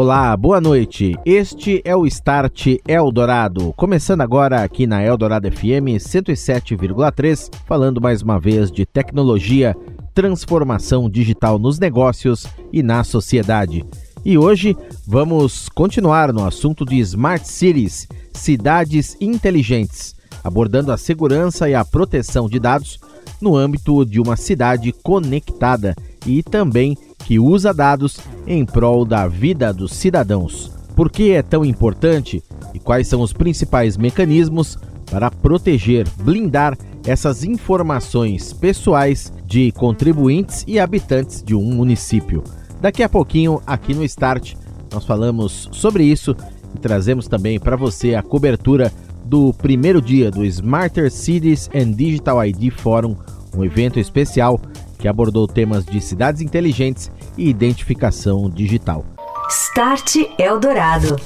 Olá, boa noite. Este é o Start Eldorado. Começando agora aqui na Eldorado FM 107,3, falando mais uma vez de tecnologia, transformação digital nos negócios e na sociedade. E hoje vamos continuar no assunto de Smart Cities, cidades inteligentes, abordando a segurança e a proteção de dados no âmbito de uma cidade conectada e também que usa dados em prol da vida dos cidadãos. Por que é tão importante e quais são os principais mecanismos para proteger, blindar essas informações pessoais de contribuintes e habitantes de um município? Daqui a pouquinho, aqui no Start, nós falamos sobre isso e trazemos também para você a cobertura do primeiro dia do Smarter Cities and Digital ID Forum, um evento especial que abordou temas de cidades inteligentes e identificação digital. Start Eldorado.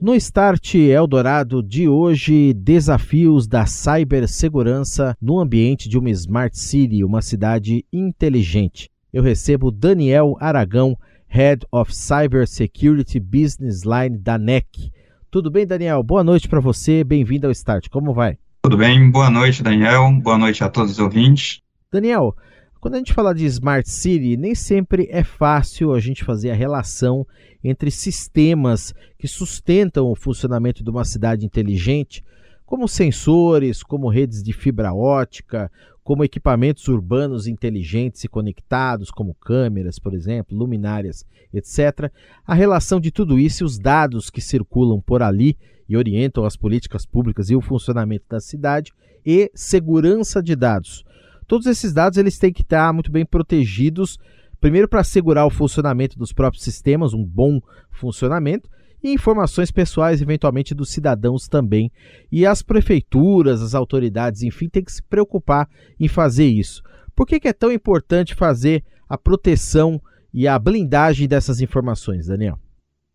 No Start Eldorado de hoje, desafios da cibersegurança no ambiente de uma Smart City, uma cidade inteligente. Eu recebo Daniel Aragão, Head of Cybersecurity Business Line da NEC. Tudo bem, Daniel? Boa noite para você, bem-vindo ao Start. Como vai? Tudo bem, boa noite, Daniel. Boa noite a todos os ouvintes. Daniel, quando a gente fala de Smart City, nem sempre é fácil a gente fazer a relação entre sistemas que sustentam o funcionamento de uma cidade inteligente, como sensores, como redes de fibra ótica, como equipamentos urbanos inteligentes e conectados, como câmeras, por exemplo, luminárias, etc. A relação de tudo isso e os dados que circulam por ali e orientam as políticas públicas e o funcionamento da cidade e segurança de dados. Todos esses dados eles têm que estar muito bem protegidos, primeiro para assegurar o funcionamento dos próprios sistemas, um bom funcionamento, e informações pessoais, eventualmente, dos cidadãos também. E as prefeituras, as autoridades, enfim, têm que se preocupar em fazer isso. Por que, que é tão importante fazer a proteção e a blindagem dessas informações, Daniel?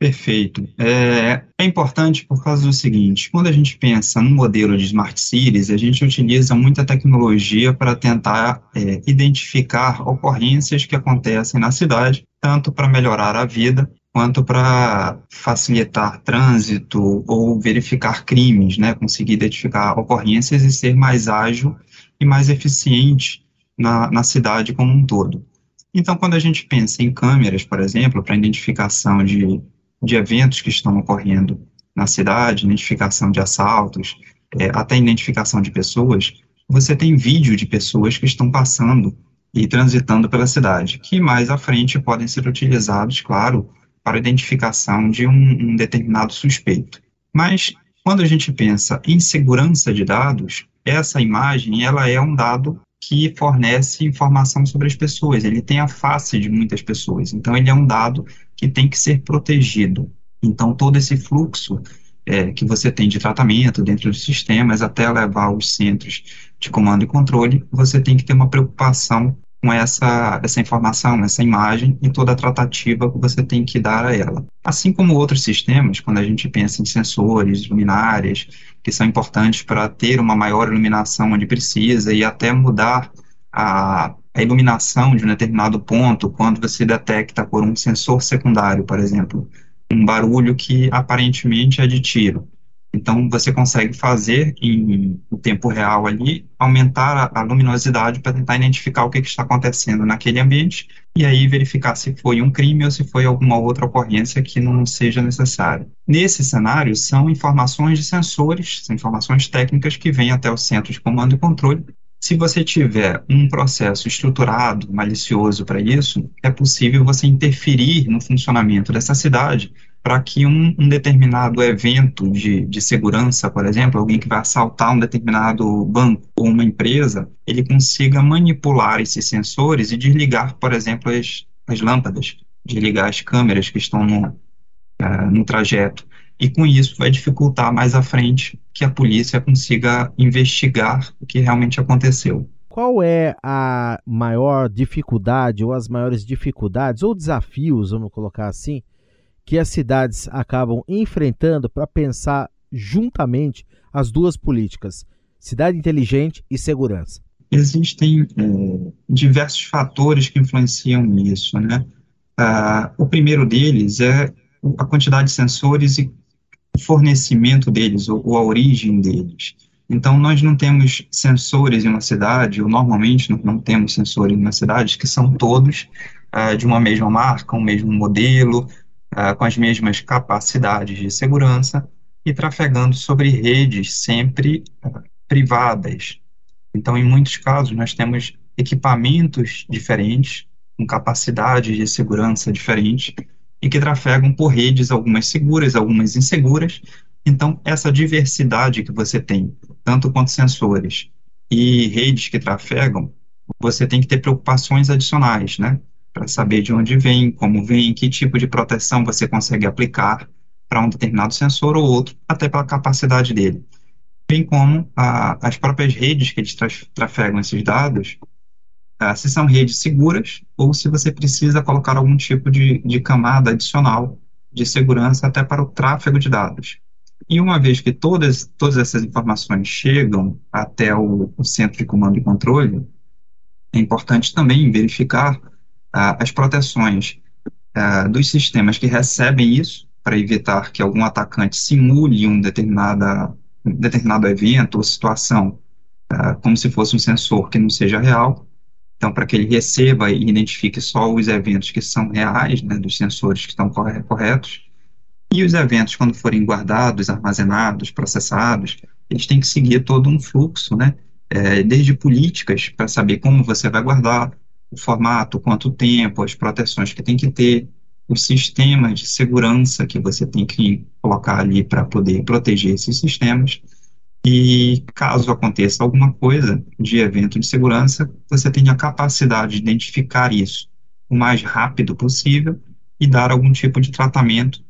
Perfeito. É, é, importante por causa do seguinte: quando a gente pensa no modelo de smart cities, a gente utiliza muita tecnologia para tentar é, identificar ocorrências que acontecem na cidade, tanto para melhorar a vida quanto para facilitar trânsito ou verificar crimes, né? Conseguir identificar ocorrências e ser mais ágil e mais eficiente na, na cidade como um todo. Então, quando a gente pensa em câmeras, por exemplo, para identificação de de eventos que estão ocorrendo na cidade, identificação de assaltos, é, até identificação de pessoas, você tem vídeo de pessoas que estão passando e transitando pela cidade, que mais à frente podem ser utilizados, claro, para identificação de um, um determinado suspeito. Mas quando a gente pensa em segurança de dados, essa imagem ela é um dado que fornece informação sobre as pessoas, ele tem a face de muitas pessoas, então ele é um dado que tem que ser protegido. Então, todo esse fluxo é, que você tem de tratamento dentro dos sistemas até levar aos centros de comando e controle, você tem que ter uma preocupação com essa, essa informação, essa imagem e toda a tratativa que você tem que dar a ela. Assim como outros sistemas, quando a gente pensa em sensores, luminárias, que são importantes para ter uma maior iluminação onde precisa e até mudar a, a iluminação de um determinado ponto quando você detecta por um sensor secundário, por exemplo, um barulho que aparentemente é de tiro. Então, você consegue fazer em, em tempo real ali, aumentar a, a luminosidade para tentar identificar o que, que, está acontecendo naquele ambiente e aí verificar se foi um crime ou se foi alguma outra ocorrência que não seja necessária. Nesse cenário, são informações de sensores, são informações técnicas que vêm até o centro de comando e controle. Se você tiver um processo estruturado, malicioso para isso, é possível você interferir no funcionamento dessa cidade para que um, um, determinado evento de, de segurança, por exemplo, alguém que vai assaltar um determinado banco ou uma empresa, ele consiga manipular esses sensores e desligar, por exemplo, as, as lâmpadas, desligar as câmeras que estão no, uh, no trajeto. E com isso vai dificultar mais à frente que a polícia consiga investigar o que realmente aconteceu. qual é a maior dificuldade ou as maiores dificuldades ou desafios, vamos colocar assim, que as cidades acabam enfrentando para pensar juntamente as duas políticas, cidade inteligente e segurança? Existem é, diversos fatores que influenciam nisso, né? Ah, o primeiro deles é a quantidade de sensores e fornecimento deles, ou, ou a origem deles. Então, nós não temos sensores em uma cidade, ou normalmente não, não temos sensores em uma cidade, que são todos uh, de uma mesma marca, um mesmo modelo, uh, com as mesmas capacidades de segurança e trafegando sobre redes sempre uh, privadas. Então, em muitos casos, nós temos equipamentos diferentes, com capacidades de segurança diferentes, e que trafegam por redes, algumas seguras, algumas inseguras. Então, essa diversidade que você tem, tanto quanto sensores e redes que trafegam, você tem que ter preocupações adicionais, né? Para saber de onde vem, como vem, que tipo de proteção você consegue aplicar para um determinado sensor ou outro, até pela capacidade dele. Bem como a, as próprias redes que eles trafegam esses dados, se são redes seguras ou se você precisa colocar algum tipo de, de camada adicional de segurança até para o tráfego de dados. E uma vez que todas, todas essas informações chegam até o, o centro de comando e controle, é importante também verificar uh, as proteções uh, dos sistemas que recebem isso, para evitar que algum atacante simule um, determinada, um determinado evento ou situação, uh, como se fosse um sensor que não seja real, então, para que ele receba e identifique só os eventos que são reais, né, dos sensores que estão corretos, e os eventos, quando forem guardados, armazenados, processados, eles têm que seguir todo um fluxo, né, é, desde políticas para saber como você vai guardar, o formato, quanto tempo, as proteções que tem que ter, os sistemas de segurança que você tem que colocar ali para poder proteger esses sistemas, e caso aconteça alguma coisa de evento de segurança, você tem a capacidade de identificar isso o mais rápido possível e dar algum tipo de tratamento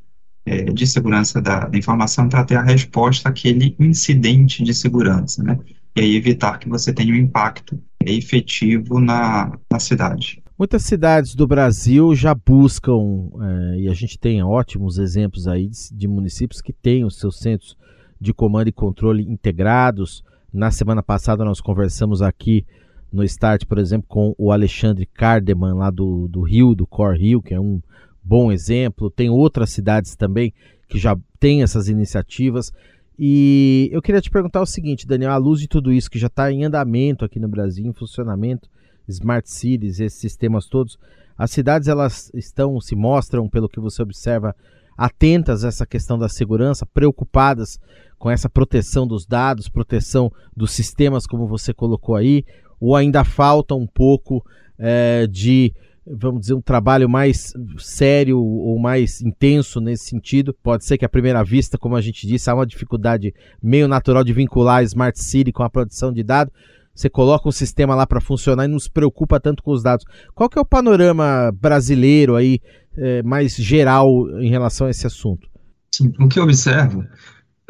é, de segurança da, da informação para ter a resposta àquele incidente de segurança, né? E aí evitar que você tenha um impacto efetivo na, na cidade. Muitas cidades do Brasil já buscam, é, e a gente tem ótimos exemplos aí de, de municípios que têm os seus centros de comando e controle integrados. Na semana passada nós conversamos aqui no Start, por exemplo, com o Alexandre Cardeman, lá do, do Rio, do Core Rio, que é um bom exemplo. Tem outras cidades também que já têm essas iniciativas. E eu queria te perguntar o seguinte, Daniel, à luz de tudo isso que já está em andamento aqui no Brasil, em funcionamento, Smart Cities, esses sistemas todos, as cidades elas estão, se mostram, pelo que você observa, atentas a essa questão da segurança, preocupadas com essa proteção dos dados, proteção dos sistemas, como você colocou aí, ou ainda falta um pouco é, de, vamos dizer, um trabalho mais sério ou mais intenso nesse sentido? Pode ser que à primeira vista, como a gente disse, há uma dificuldade meio natural de vincular a Smart City com a produção de dados. Você coloca um sistema lá para funcionar e não se preocupa tanto com os dados. Qual que é o panorama brasileiro aí, é, mais geral em relação a esse assunto? Sim, o que eu observo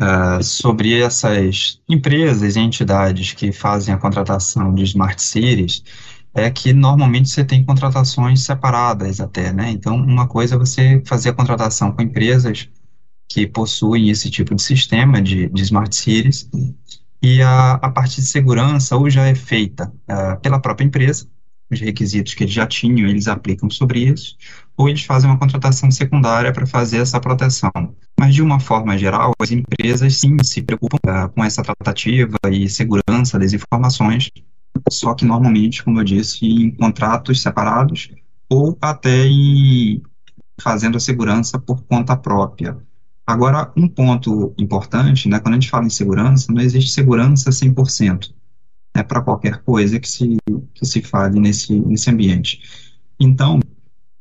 uh, sobre essas empresas e entidades que fazem a contratação de smart cities é que normalmente você tem contratações separadas até, né? Então, uma coisa é você fazer a contratação com empresas que possuem esse tipo de sistema de, de smart cities e a, a parte de segurança ou já é feita uh, pela própria empresa, os requisitos que eles já tinham, eles aplicam sobre isso, ou eles fazem uma contratação secundária para fazer essa proteção. Mas, de uma forma geral, as empresas sim se preocupam uh, com essa tratativa e segurança das informações, só que normalmente, como eu disse, em contratos separados ou até em fazendo a segurança por conta própria. Agora, um ponto importante, né, quando a gente fala em segurança, não existe segurança 100% né, para qualquer coisa que se, que se fale nesse, nesse ambiente. Então,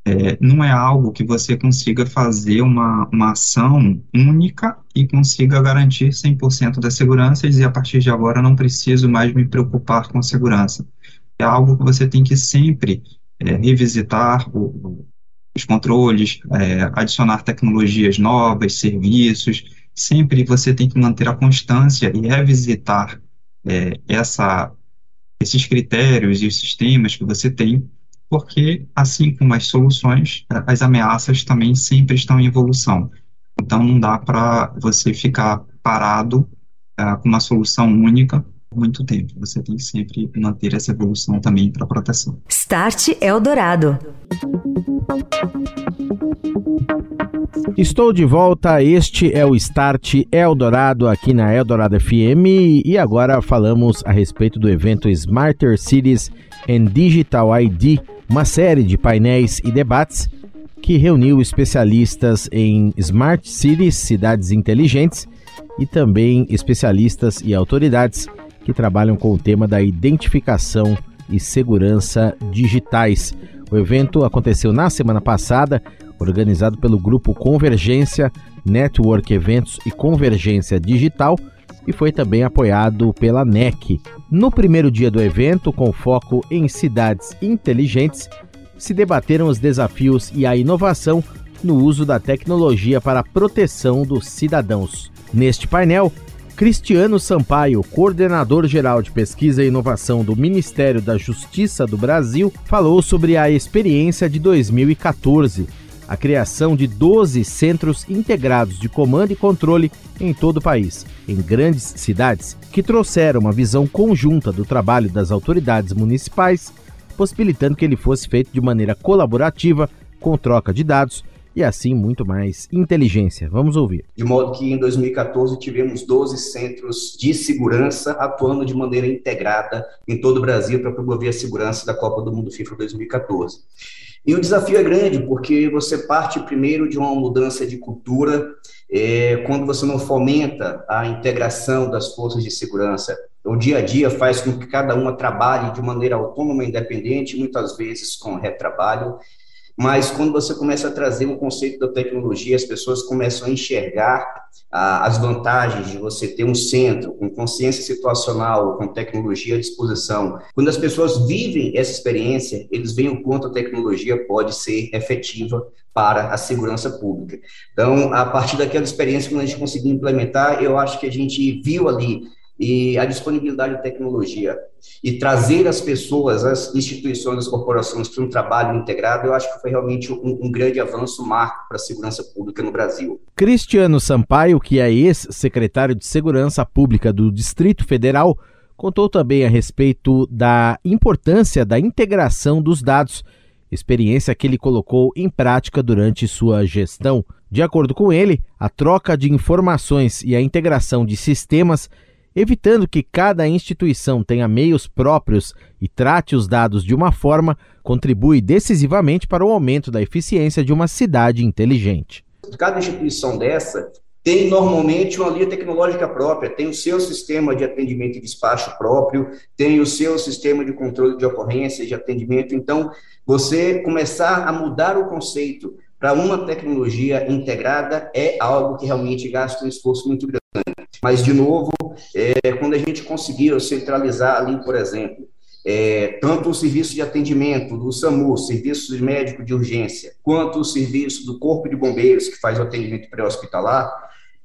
é, não é algo que você consiga fazer uma, uma ação única e consiga garantir 100% da segurança e dizer, a partir de agora não preciso mais me preocupar com segurança. É algo que você tem que sempre é, revisitar o, os controles, é, adicionar tecnologias novas, serviços, sempre você tem que manter a constância e revisitar é, essa esses critérios e os sistemas que você tem, porque, assim como as soluções, as ameaças também sempre estão em evolução. Então, não dá para você ficar parado uh, com uma solução única muito tempo. Você tem que sempre manter essa evolução também para proteção. Start Eldorado. Estou de volta. Este é o Start Eldorado aqui na Eldorado FM e agora falamos a respeito do evento Smarter Cities and Digital ID, uma série de painéis e debates que reuniu especialistas em Smart Cities, cidades inteligentes, e também especialistas e autoridades que trabalham com o tema da identificação e segurança digitais. O evento aconteceu na semana passada, organizado pelo grupo Convergência, Network Eventos e Convergência Digital, e foi também apoiado pela NEC. No primeiro dia do evento, com foco em cidades inteligentes, se debateram os desafios e a inovação no uso da tecnologia para a proteção dos cidadãos. Neste painel, Cristiano Sampaio, coordenador geral de pesquisa e inovação do Ministério da Justiça do Brasil, falou sobre a experiência de 2014, a criação de 12 centros integrados de comando e controle em todo o país, em grandes cidades, que trouxeram uma visão conjunta do trabalho das autoridades municipais, possibilitando que ele fosse feito de maneira colaborativa, com troca de dados e assim muito mais inteligência. Vamos ouvir. De modo que em 2014 tivemos 12 centros de segurança atuando de maneira integrada em todo o Brasil para promover a segurança da Copa do Mundo FIFA 2014. E o desafio é grande, porque você parte primeiro de uma mudança de cultura, é, quando você não fomenta a integração das forças de segurança. O dia a dia faz com que cada uma trabalhe de maneira autônoma independente, muitas vezes com retrabalho, mas quando você começa a trazer o conceito da tecnologia, as pessoas começam a enxergar ah, as vantagens de você ter um centro com consciência situacional, com tecnologia à disposição. Quando as pessoas vivem essa experiência, eles veem o quanto a tecnologia pode ser efetiva para a segurança pública. Então, a partir daquela experiência, quando a gente conseguiu implementar, eu acho que a gente viu ali e a disponibilidade de tecnologia e trazer as pessoas, as instituições, as corporações para um trabalho integrado, eu acho que foi realmente um, um grande avanço, marco para a segurança pública no Brasil. Cristiano Sampaio, que é ex-secretário de Segurança Pública do Distrito Federal, contou também a respeito da importância da integração dos dados, experiência que ele colocou em prática durante sua gestão. De acordo com ele, a troca de informações e a integração de sistemas evitando que cada instituição tenha meios próprios e trate os dados de uma forma, contribui decisivamente para o aumento da eficiência de uma cidade inteligente. Cada instituição dessa tem normalmente uma linha tecnológica própria, tem o seu sistema de atendimento e despacho próprio, tem o seu sistema de controle de ocorrência, de atendimento. Então, você começar a mudar o conceito para uma tecnologia integrada é algo que realmente gasta um esforço muito grande. Mas, de novo, é, quando a gente conseguiu centralizar ali, por exemplo, é, tanto o serviço de atendimento do SAMU, serviço médico de urgência, quanto o serviço do Corpo de Bombeiros, que faz o atendimento pré-hospitalar,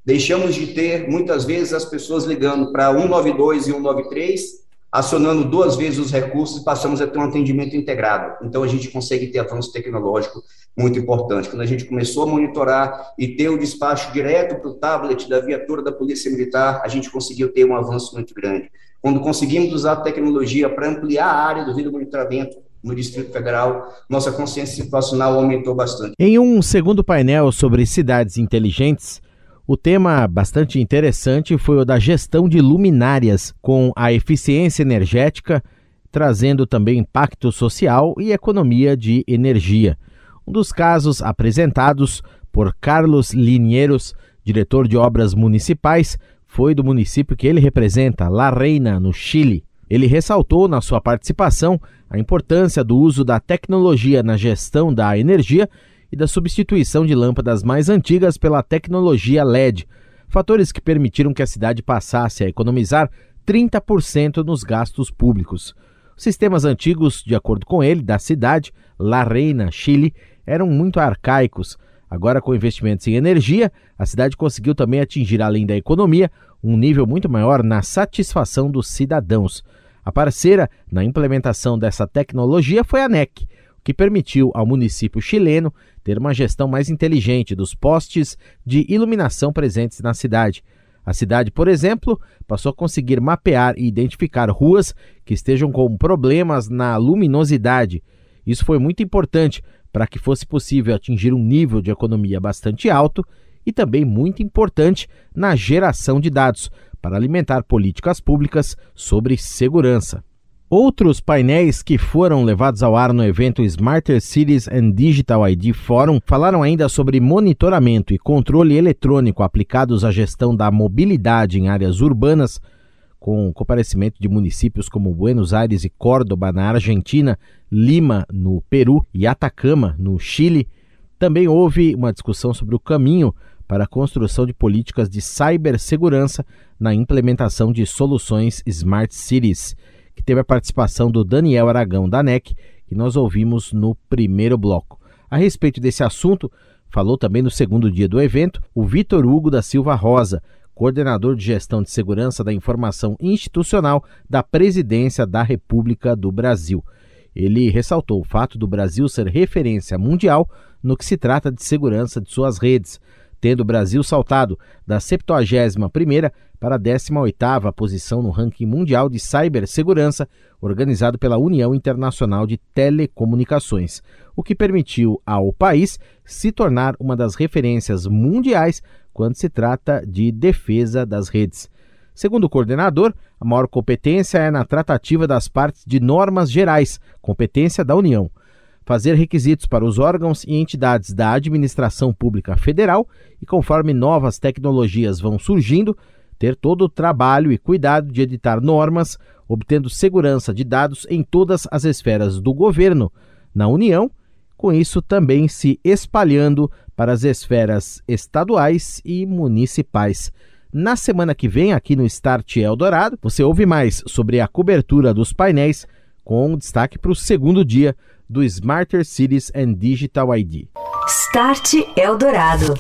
deixamos de ter, muitas vezes, as pessoas ligando para 192 e 193 acionando duas vezes os recursos, passamos a ter um atendimento integrado. Então, a gente consegue ter avanço tecnológico muito importante. Quando a gente começou a monitorar e ter o despacho direto para o tablet da viatura da Polícia Militar, a gente conseguiu ter um avanço muito grande. Quando conseguimos usar a tecnologia para ampliar a área do vídeo monitoramento, no Distrito Federal, nossa consciência situacional aumentou bastante. Em um segundo painel sobre cidades inteligentes, o tema bastante interessante foi o da gestão de luminárias, com a eficiência energética, trazendo também impacto social e economia de energia. Um dos casos apresentados por Carlos Linheiros, diretor de obras municipais, foi do município que ele representa, La Reina, no Chile. Ele ressaltou na sua participação a importância do uso da tecnologia na gestão da energia e da substituição de lâmpadas mais antigas pela tecnologia LED, fatores que permitiram que a cidade passasse a economizar 30% nos gastos públicos. Os sistemas antigos, de acordo com ele, da cidade, La Reina, Chile, eram muito arcaicos. Agora, com investimentos em energia, a cidade conseguiu também atingir, além da economia, um nível muito maior na satisfação dos cidadãos. A parceira na implementação dessa tecnologia foi a NEC, o que permitiu ao município chileno ter uma gestão mais inteligente dos postes de iluminação presentes na cidade. A cidade, por exemplo, passou a conseguir mapear e identificar ruas que estejam com problemas na luminosidade. Isso foi muito importante para que fosse possível atingir um nível de economia bastante alto e também muito importante na geração de dados para alimentar políticas públicas sobre segurança. Outros painéis que foram levados ao ar no evento Smarter Cities and Digital ID Forum falaram ainda sobre monitoramento e controle eletrônico aplicados à gestão da mobilidade em áreas urbanas, com comparecimento de municípios como Buenos Aires e Córdoba, na Argentina, Lima, no Peru e Atacama, no Chile. Também houve uma discussão sobre o caminho para a construção de políticas de cibersegurança na implementação de soluções Smart Cities que teve a participação do Daniel Aragão da NEC, que nós ouvimos no primeiro bloco. A respeito desse assunto, falou também no segundo dia do evento o Vitor Hugo da Silva Rosa, coordenador de gestão de segurança da informação institucional da Presidência da República do Brasil. Ele ressaltou o fato do Brasil ser referência mundial no que se trata de segurança de suas redes, tendo o Brasil saltado da 71ª para a 18ª posição no ranking mundial de cibersegurança organizado pela União Internacional de Telecomunicações, o que permitiu ao país se tornar uma das referências mundiais quando se trata de defesa das redes. Segundo o coordenador, a maior competência é na tratativa das partes de normas gerais, competência da União fazer requisitos para os órgãos e entidades da administração pública federal e, conforme novas tecnologias vão surgindo, ter todo o trabalho e cuidado de editar normas, obtendo segurança de dados em todas as esferas do governo, na União, com isso também se espalhando para as esferas estaduais e municipais. Na semana que vem, aqui no Start Eldorado, você ouve mais sobre a cobertura dos painéis, com destaque para o segundo dia do Smarter Cities and Digital ID. Start Eldorado.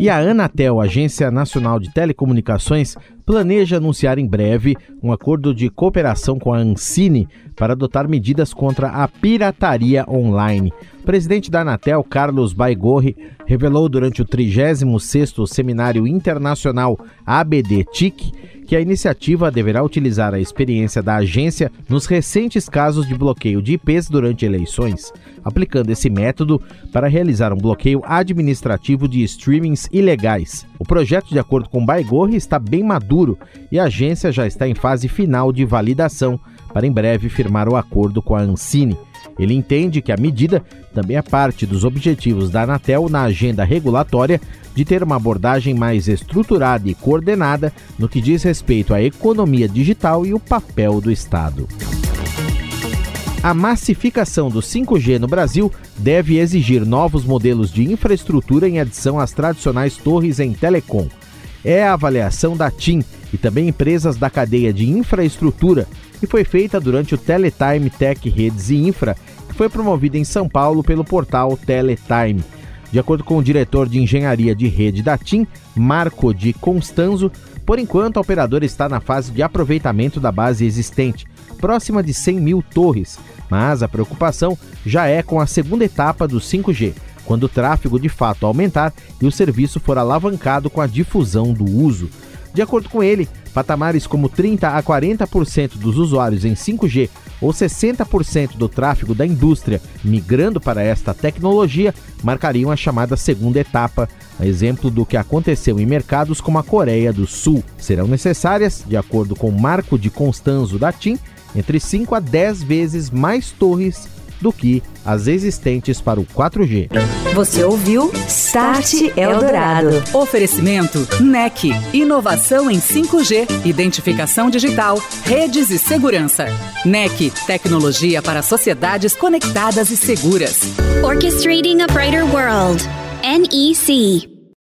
E a Anatel, Agência Nacional de Telecomunicações, planeja anunciar em breve um acordo de cooperação com a Ancine para adotar medidas contra a pirataria online. O presidente da Anatel, Carlos Baigorri, revelou durante o 36º Seminário Internacional ABD-TIC que a iniciativa deverá utilizar a experiência da agência nos recentes casos de bloqueio de IPs durante eleições, aplicando esse método para realizar um bloqueio administrativo de streamings ilegais. O projeto, de acordo com Baigorre, está bem maduro e a agência já está em fase final de validação para em breve firmar o acordo com a Ancine. Ele entende que a medida também é parte dos objetivos da Anatel na agenda regulatória de ter uma abordagem mais estruturada e coordenada no que diz respeito à economia digital e o papel do Estado. A massificação do 5G no Brasil deve exigir novos modelos de infraestrutura em adição às tradicionais torres em telecom. É a avaliação da TIM e também empresas da cadeia de infraestrutura que foi feita durante o Teletime Tech Redes e Infra, que foi promovido em São Paulo pelo portal Teletime. De acordo com o diretor de engenharia de rede da TIM, Marco de Constanzo, por enquanto a operadora está na fase de aproveitamento da base existente, próxima de 100 mil torres, mas a preocupação já é com a segunda etapa do 5G, quando o tráfego de fato aumentar e o serviço for alavancado com a difusão do uso. De acordo com ele, patamares como 30 a 40% dos usuários em 5G ou 60% do tráfego da indústria migrando para esta tecnologia marcariam a chamada segunda etapa, exemplo do que aconteceu em mercados como a Coreia do Sul. Serão necessárias, de acordo com o Marco de Constanzo da TIM, entre 5 a 10 vezes mais torres do que as existentes para o 4G. Você ouviu Start Eldorado. Oferecimento NEC. Inovação em 5G, identificação digital, redes e segurança. NEC. Tecnologia para sociedades conectadas e seguras. Orchestrating a Brighter World. NEC.